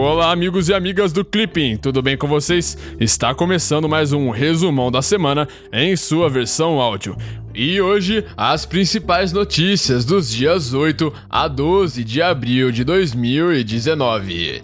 Olá, amigos e amigas do Clipping, tudo bem com vocês? Está começando mais um resumão da semana em sua versão áudio. E hoje, as principais notícias dos dias 8 a 12 de abril de 2019.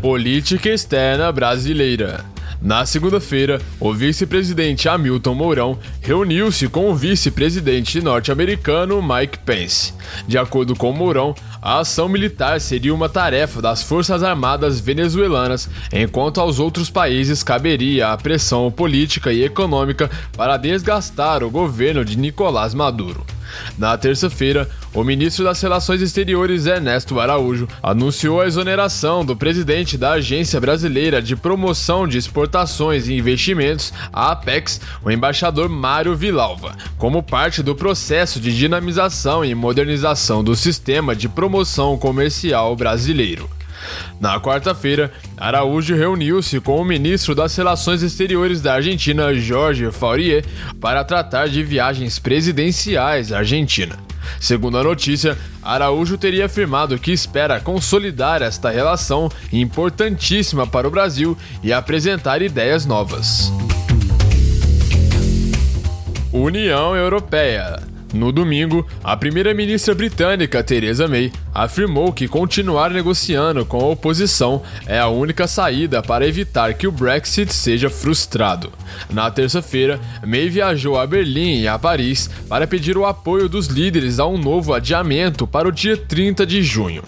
Política externa brasileira. Na segunda-feira, o vice-presidente Hamilton Mourão reuniu-se com o vice-presidente norte-americano Mike Pence. De acordo com Mourão, a ação militar seria uma tarefa das Forças Armadas venezuelanas, enquanto aos outros países caberia a pressão política e econômica para desgastar o governo de Nicolás Maduro. Na terça-feira, o ministro das Relações Exteriores Ernesto Araújo anunciou a exoneração do presidente da Agência Brasileira de Promoção de Exportações e Investimentos, a Apex, o embaixador Mário Vilalva, como parte do processo de dinamização e modernização do sistema de promoção comercial brasileiro. Na quarta-feira, Araújo reuniu-se com o ministro das Relações Exteriores da Argentina, Jorge Faurier, para tratar de viagens presidenciais à Argentina. Segundo a notícia, Araújo teria afirmado que espera consolidar esta relação importantíssima para o Brasil e apresentar ideias novas. União Europeia no domingo, a primeira-ministra britânica Theresa May afirmou que continuar negociando com a oposição é a única saída para evitar que o Brexit seja frustrado. Na terça-feira, May viajou a Berlim e a Paris para pedir o apoio dos líderes a um novo adiamento para o dia 30 de junho.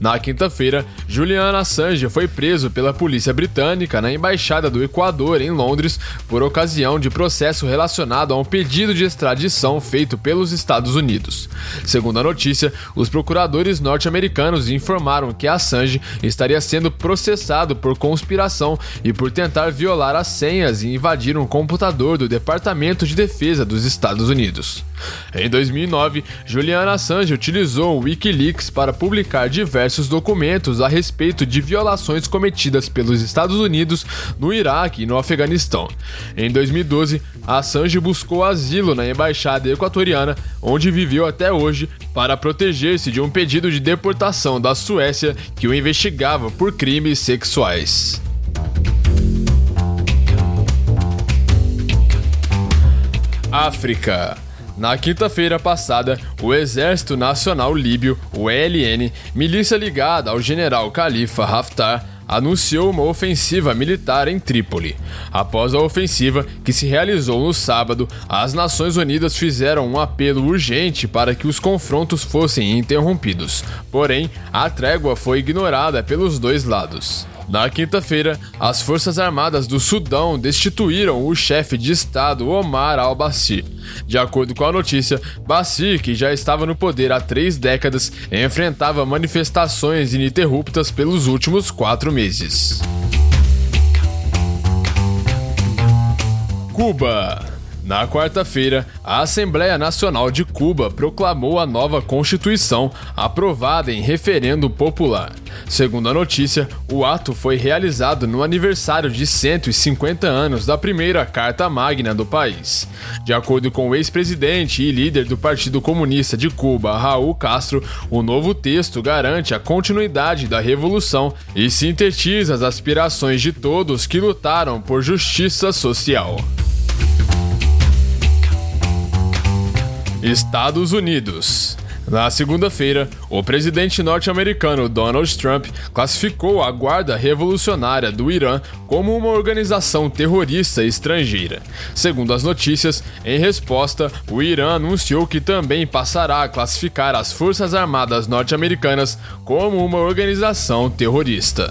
Na quinta-feira, Julian Assange foi preso pela polícia britânica na embaixada do Equador em Londres por ocasião de processo relacionado a um pedido de extradição feito pelos Estados Unidos. Segundo a notícia, os procuradores norte-americanos informaram que Assange estaria sendo processado por conspiração e por tentar violar as senhas e invadir um computador do Departamento de Defesa dos Estados Unidos. Em 2009, Julian Assange utilizou o Wikileaks para publicar diversos documentos a respeito de violações cometidas pelos Estados Unidos no Iraque e no Afeganistão. Em 2012, Assange buscou asilo na embaixada equatoriana, onde viveu até hoje, para proteger-se de um pedido de deportação da Suécia que o investigava por crimes sexuais. África. Na quinta-feira passada, o Exército Nacional Líbio, o ELN, milícia ligada ao general Khalifa Haftar, anunciou uma ofensiva militar em Trípoli. Após a ofensiva, que se realizou no sábado, as Nações Unidas fizeram um apelo urgente para que os confrontos fossem interrompidos. Porém, a trégua foi ignorada pelos dois lados. Na quinta-feira, as Forças Armadas do Sudão destituíram o chefe de Estado Omar al-Bashir. De acordo com a notícia, Bashir, que já estava no poder há três décadas, enfrentava manifestações ininterruptas pelos últimos quatro meses. Cuba na quarta-feira, a Assembleia Nacional de Cuba proclamou a nova Constituição, aprovada em referendo popular. Segundo a notícia, o ato foi realizado no aniversário de 150 anos da primeira Carta Magna do país. De acordo com o ex-presidente e líder do Partido Comunista de Cuba, Raul Castro, o novo texto garante a continuidade da revolução e sintetiza as aspirações de todos que lutaram por justiça social. Estados Unidos. Na segunda-feira, o presidente norte-americano Donald Trump classificou a Guarda Revolucionária do Irã como uma organização terrorista estrangeira. Segundo as notícias, em resposta, o Irã anunciou que também passará a classificar as Forças Armadas norte-americanas como uma organização terrorista.